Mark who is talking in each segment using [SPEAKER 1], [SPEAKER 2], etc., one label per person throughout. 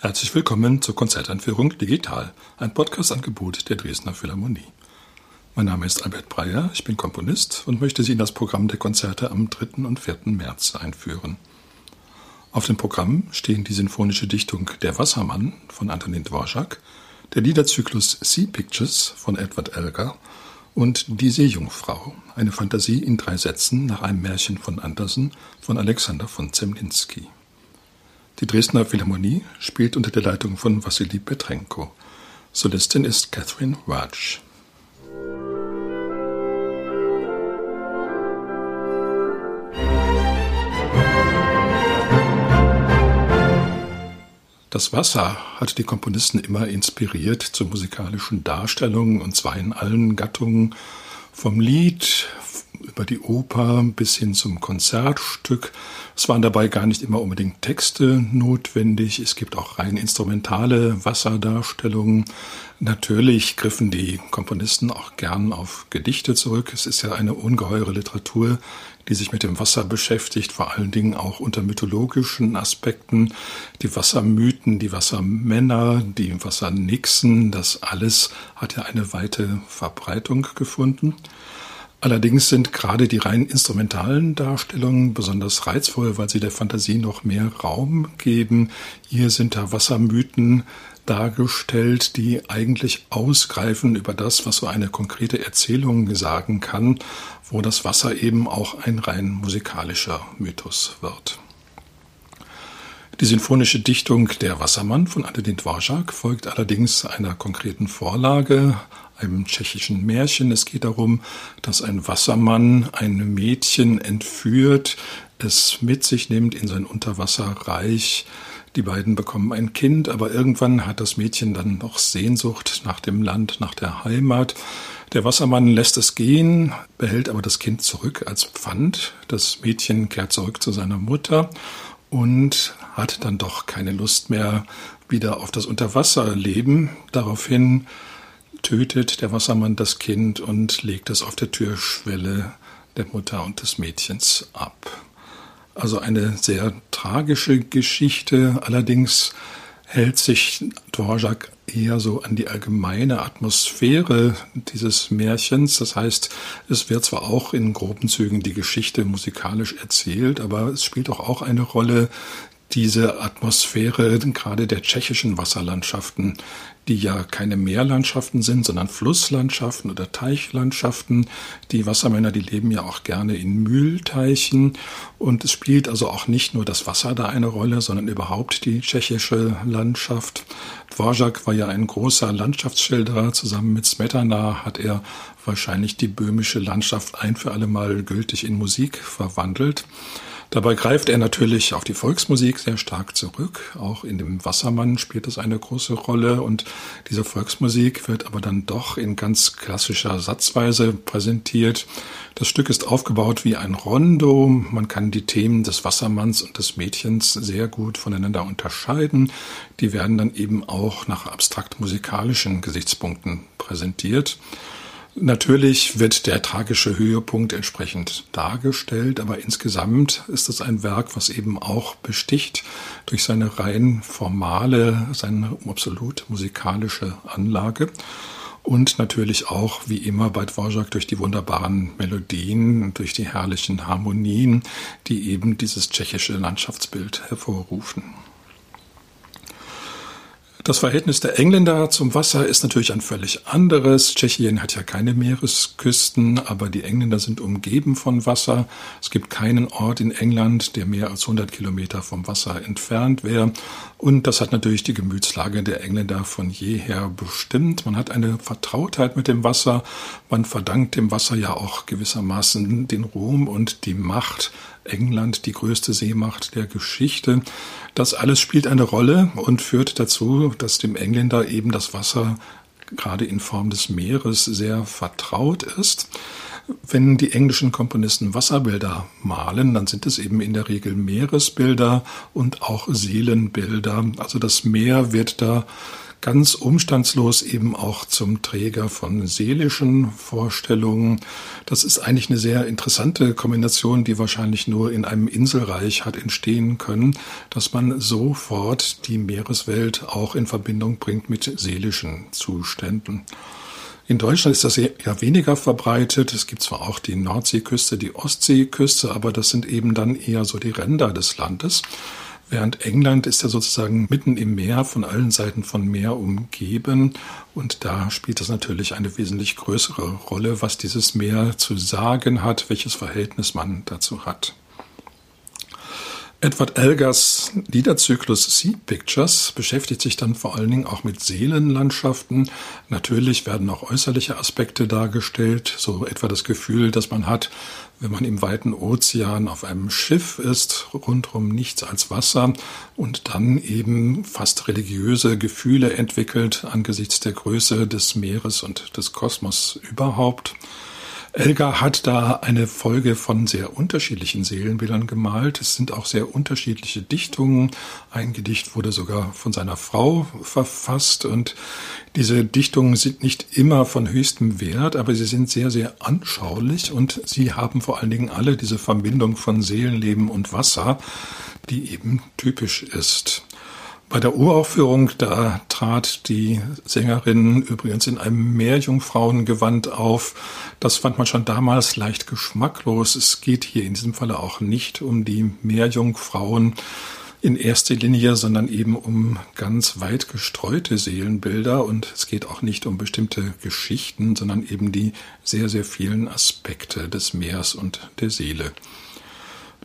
[SPEAKER 1] Herzlich willkommen zur Konzerteinführung Digital, ein Podcast-Angebot der Dresdner Philharmonie. Mein Name ist Albert Breyer, ich bin Komponist und möchte Sie in das Programm der Konzerte am 3. und 4. März einführen. Auf dem Programm stehen die sinfonische Dichtung Der Wassermann von Antonin Dvorak, der Liederzyklus Sea Pictures von Edward Elgar und Die Seejungfrau, eine Fantasie in drei Sätzen nach einem Märchen von Andersen von Alexander von Zemlinsky. Die Dresdner Philharmonie spielt unter der Leitung von Wassili Petrenko. Solistin ist Catherine Raj. Das Wasser hat die Komponisten immer inspiriert zu musikalischen Darstellungen, und zwar in allen Gattungen, vom Lied über die Oper bis hin zum Konzertstück. Es waren dabei gar nicht immer unbedingt Texte notwendig. Es gibt auch rein instrumentale Wasserdarstellungen. Natürlich griffen die Komponisten auch gern auf Gedichte zurück. Es ist ja eine ungeheure Literatur, die sich mit dem Wasser beschäftigt, vor allen Dingen auch unter mythologischen Aspekten. Die Wassermythen, die Wassermänner, die Wassernixen, das alles hat ja eine weite Verbreitung gefunden. Allerdings sind gerade die rein instrumentalen Darstellungen besonders reizvoll, weil sie der Fantasie noch mehr Raum geben. Hier sind da Wassermythen dargestellt, die eigentlich ausgreifen über das, was so eine konkrete Erzählung sagen kann, wo das Wasser eben auch ein rein musikalischer Mythos wird. Die sinfonische Dichtung Der Wassermann von Antonin Dvorak folgt allerdings einer konkreten Vorlage, einem tschechischen Märchen. Es geht darum, dass ein Wassermann ein Mädchen entführt, es mit sich nimmt in sein Unterwasserreich. Die beiden bekommen ein Kind, aber irgendwann hat das Mädchen dann noch Sehnsucht nach dem Land, nach der Heimat. Der Wassermann lässt es gehen, behält aber das Kind zurück als Pfand. Das Mädchen kehrt zurück zu seiner Mutter und hat dann doch keine Lust mehr wieder auf das Unterwasserleben. Daraufhin tötet der Wassermann das Kind und legt es auf der Türschwelle der Mutter und des Mädchens ab. Also eine sehr tragische Geschichte, allerdings hält sich Dvorak eher so an die allgemeine Atmosphäre dieses Märchens. Das heißt, es wird zwar auch in groben Zügen die Geschichte musikalisch erzählt, aber es spielt auch, auch eine Rolle diese Atmosphäre gerade der tschechischen Wasserlandschaften, die ja keine Meerlandschaften sind, sondern Flusslandschaften oder Teichlandschaften. Die Wassermänner, die leben ja auch gerne in Mühlteichen und es spielt also auch nicht nur das Wasser da eine Rolle, sondern überhaupt die tschechische Landschaft. Dvorak war ja ein großer Landschaftsschilderer. Zusammen mit Smetana hat er wahrscheinlich die böhmische Landschaft ein für alle Mal gültig in Musik verwandelt. Dabei greift er natürlich auf die Volksmusik sehr stark zurück. Auch in dem Wassermann spielt das eine große Rolle und diese Volksmusik wird aber dann doch in ganz klassischer Satzweise präsentiert. Das Stück ist aufgebaut wie ein Rondo. Man kann die Themen des Wassermanns und des Mädchens sehr gut voneinander unterscheiden. Die werden dann eben auch nach abstrakt musikalischen Gesichtspunkten präsentiert. Natürlich wird der tragische Höhepunkt entsprechend dargestellt, aber insgesamt ist es ein Werk, was eben auch besticht durch seine rein formale, seine absolut musikalische Anlage und natürlich auch, wie immer bei Dvorak, durch die wunderbaren Melodien, durch die herrlichen Harmonien, die eben dieses tschechische Landschaftsbild hervorrufen. Das Verhältnis der Engländer zum Wasser ist natürlich ein völlig anderes. Tschechien hat ja keine Meeresküsten, aber die Engländer sind umgeben von Wasser. Es gibt keinen Ort in England, der mehr als 100 Kilometer vom Wasser entfernt wäre. Und das hat natürlich die Gemütslage der Engländer von jeher bestimmt. Man hat eine Vertrautheit mit dem Wasser. Man verdankt dem Wasser ja auch gewissermaßen den Ruhm und die Macht England die größte Seemacht der Geschichte. Das alles spielt eine Rolle und führt dazu, dass dem Engländer eben das Wasser gerade in Form des Meeres sehr vertraut ist. Wenn die englischen Komponisten Wasserbilder malen, dann sind es eben in der Regel Meeresbilder und auch Seelenbilder. Also das Meer wird da ganz umstandslos eben auch zum Träger von seelischen Vorstellungen. Das ist eigentlich eine sehr interessante Kombination, die wahrscheinlich nur in einem Inselreich hat entstehen können, dass man sofort die Meereswelt auch in Verbindung bringt mit seelischen Zuständen. In Deutschland ist das ja weniger verbreitet. Es gibt zwar auch die Nordseeküste, die Ostseeküste, aber das sind eben dann eher so die Ränder des Landes. Während England ist ja sozusagen mitten im Meer, von allen Seiten von Meer umgeben. Und da spielt es natürlich eine wesentlich größere Rolle, was dieses Meer zu sagen hat, welches Verhältnis man dazu hat. Edward Elgers Liederzyklus Sea Pictures beschäftigt sich dann vor allen Dingen auch mit Seelenlandschaften. Natürlich werden auch äußerliche Aspekte dargestellt, so etwa das Gefühl, dass man hat, wenn man im weiten Ozean auf einem Schiff ist, rundrum nichts als Wasser und dann eben fast religiöse Gefühle entwickelt angesichts der Größe des Meeres und des Kosmos überhaupt. Elgar hat da eine Folge von sehr unterschiedlichen Seelenbildern gemalt. Es sind auch sehr unterschiedliche Dichtungen. Ein Gedicht wurde sogar von seiner Frau verfasst und diese Dichtungen sind nicht immer von höchstem Wert, aber sie sind sehr, sehr anschaulich und sie haben vor allen Dingen alle diese Verbindung von Seelenleben und Wasser, die eben typisch ist. Bei der Uraufführung, da trat die Sängerin übrigens in einem Meerjungfrauengewand auf. Das fand man schon damals leicht geschmacklos. Es geht hier in diesem Falle auch nicht um die Meerjungfrauen in erster Linie, sondern eben um ganz weit gestreute Seelenbilder und es geht auch nicht um bestimmte Geschichten, sondern eben die sehr, sehr vielen Aspekte des Meers und der Seele.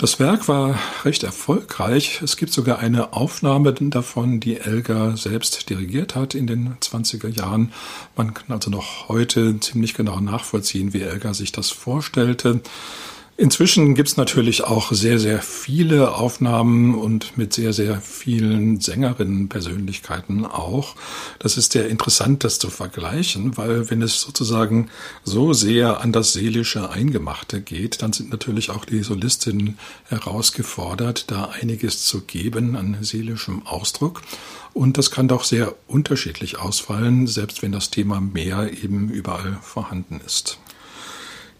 [SPEAKER 1] Das Werk war recht erfolgreich. Es gibt sogar eine Aufnahme davon, die Elgar selbst dirigiert hat in den 20er Jahren. Man kann also noch heute ziemlich genau nachvollziehen, wie Elgar sich das vorstellte. Inzwischen gibt's natürlich auch sehr, sehr viele Aufnahmen und mit sehr, sehr vielen Sängerinnen-Persönlichkeiten auch. Das ist sehr interessant, das zu vergleichen, weil wenn es sozusagen so sehr an das Seelische Eingemachte geht, dann sind natürlich auch die Solistinnen herausgefordert, da einiges zu geben an seelischem Ausdruck. Und das kann doch sehr unterschiedlich ausfallen, selbst wenn das Thema Meer eben überall vorhanden ist.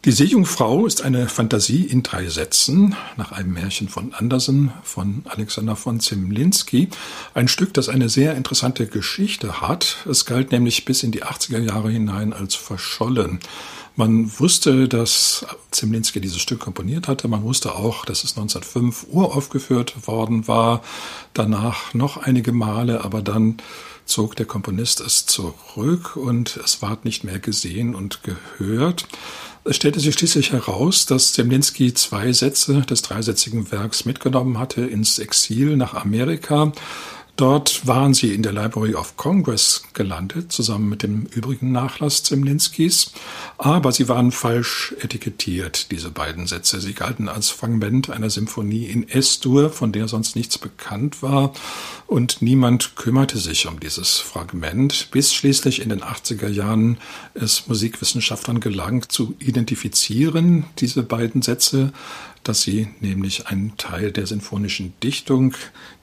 [SPEAKER 1] Die Seejungfrau ist eine Fantasie in drei Sätzen nach einem Märchen von Andersen von Alexander von Zemlinski. Ein Stück, das eine sehr interessante Geschichte hat. Es galt nämlich bis in die 80er Jahre hinein als verschollen. Man wusste, dass Zemlinski dieses Stück komponiert hatte. Man wusste auch, dass es 1905 uraufgeführt worden war. Danach noch einige Male, aber dann zog der Komponist es zurück und es ward nicht mehr gesehen und gehört. Es stellte sich schließlich heraus, dass Zemlinski zwei Sätze des dreisätzigen Werks mitgenommen hatte ins Exil nach Amerika Dort waren sie in der Library of Congress gelandet, zusammen mit dem übrigen Nachlass Zemlinskis. Aber sie waren falsch etikettiert, diese beiden Sätze. Sie galten als Fragment einer Symphonie in S-Dur, von der sonst nichts bekannt war. Und niemand kümmerte sich um dieses Fragment, bis schließlich in den 80er Jahren es Musikwissenschaftlern gelang, zu identifizieren, diese beiden Sätze, dass sie nämlich ein Teil der sinfonischen Dichtung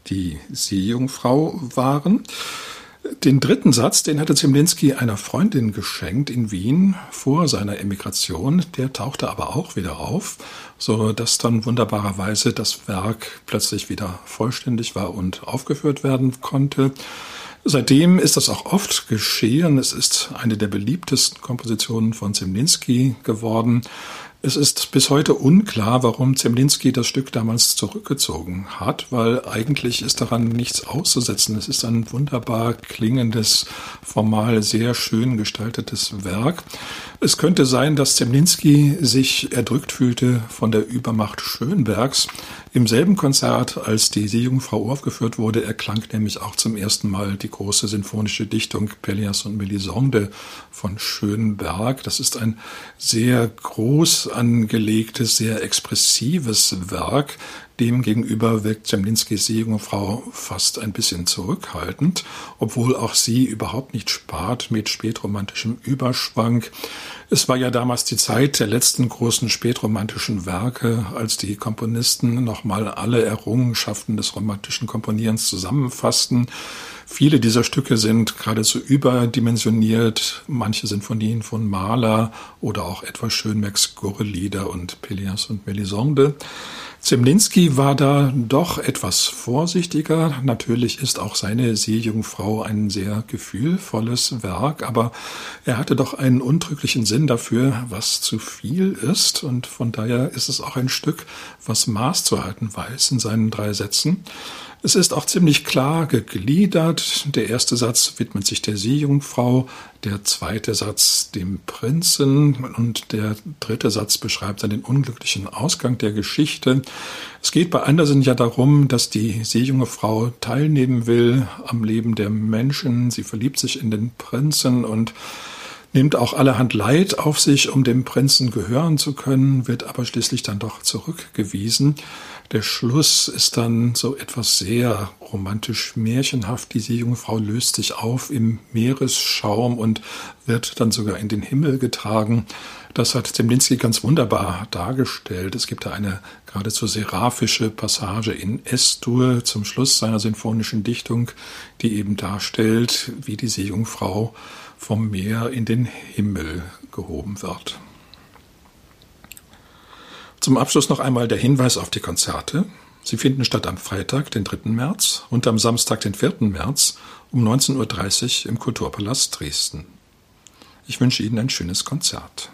[SPEAKER 1] die Seejungfrau waren. Den dritten Satz, den hatte Zemlinski einer Freundin geschenkt in Wien vor seiner Emigration. Der tauchte aber auch wieder auf, so dass dann wunderbarerweise das Werk plötzlich wieder vollständig war und aufgeführt werden konnte. Seitdem ist das auch oft geschehen. Es ist eine der beliebtesten Kompositionen von Zemlinski geworden. Es ist bis heute unklar, warum Zemlinski das Stück damals zurückgezogen hat, weil eigentlich ist daran nichts auszusetzen. Es ist ein wunderbar klingendes, formal sehr schön gestaltetes Werk. Es könnte sein, dass Zemlinski sich erdrückt fühlte von der Übermacht Schönbergs. Im selben Konzert, als die Seejungfrau aufgeführt wurde, erklang nämlich auch zum ersten Mal die große sinfonische Dichtung Pelléas und Melisande von Schönberg. Das ist ein sehr groß angelegtes, sehr expressives Werk, Demgegenüber wirkt Zemlinskis Seejungfrau fast ein bisschen zurückhaltend, obwohl auch sie überhaupt nicht spart mit spätromantischem Überschwang. Es war ja damals die Zeit der letzten großen spätromantischen Werke, als die Komponisten nochmal alle Errungenschaften des romantischen Komponierens zusammenfassten. Viele dieser Stücke sind geradezu überdimensioniert. Manche Sinfonien von Mahler oder auch etwa Schönbergs Gurrelieder und Pelias und Melisande. Zemlinski war da doch etwas vorsichtiger. Natürlich ist auch seine Seejungfrau ein sehr gefühlvolles Werk, aber er hatte doch einen untrüglichen Sinn dafür, was zu viel ist. Und von daher ist es auch ein Stück, was Maß zu halten weiß in seinen drei Sätzen. Es ist auch ziemlich klar gegliedert. Der erste Satz widmet sich der Seejungfrau, der zweite Satz dem Prinzen und der dritte Satz beschreibt dann den unglücklichen Ausgang der Geschichte. Es geht bei Andersen ja darum, dass die seejunge Frau teilnehmen will am Leben der Menschen. Sie verliebt sich in den Prinzen und nimmt auch allerhand Leid auf sich, um dem Prinzen gehören zu können, wird aber schließlich dann doch zurückgewiesen. Der Schluss ist dann so etwas sehr romantisch märchenhaft. Diese junge Frau löst sich auf im Meeresschaum und wird dann sogar in den Himmel getragen. Das hat Zemlinski ganz wunderbar dargestellt. Es gibt da eine geradezu seraphische Passage in S-Dur zum Schluss seiner sinfonischen Dichtung, die eben darstellt, wie die Seejungfrau vom Meer in den Himmel gehoben wird. Zum Abschluss noch einmal der Hinweis auf die Konzerte. Sie finden statt am Freitag, den 3. März und am Samstag, den 4. März um 19.30 Uhr im Kulturpalast Dresden. Ich wünsche Ihnen ein schönes Konzert.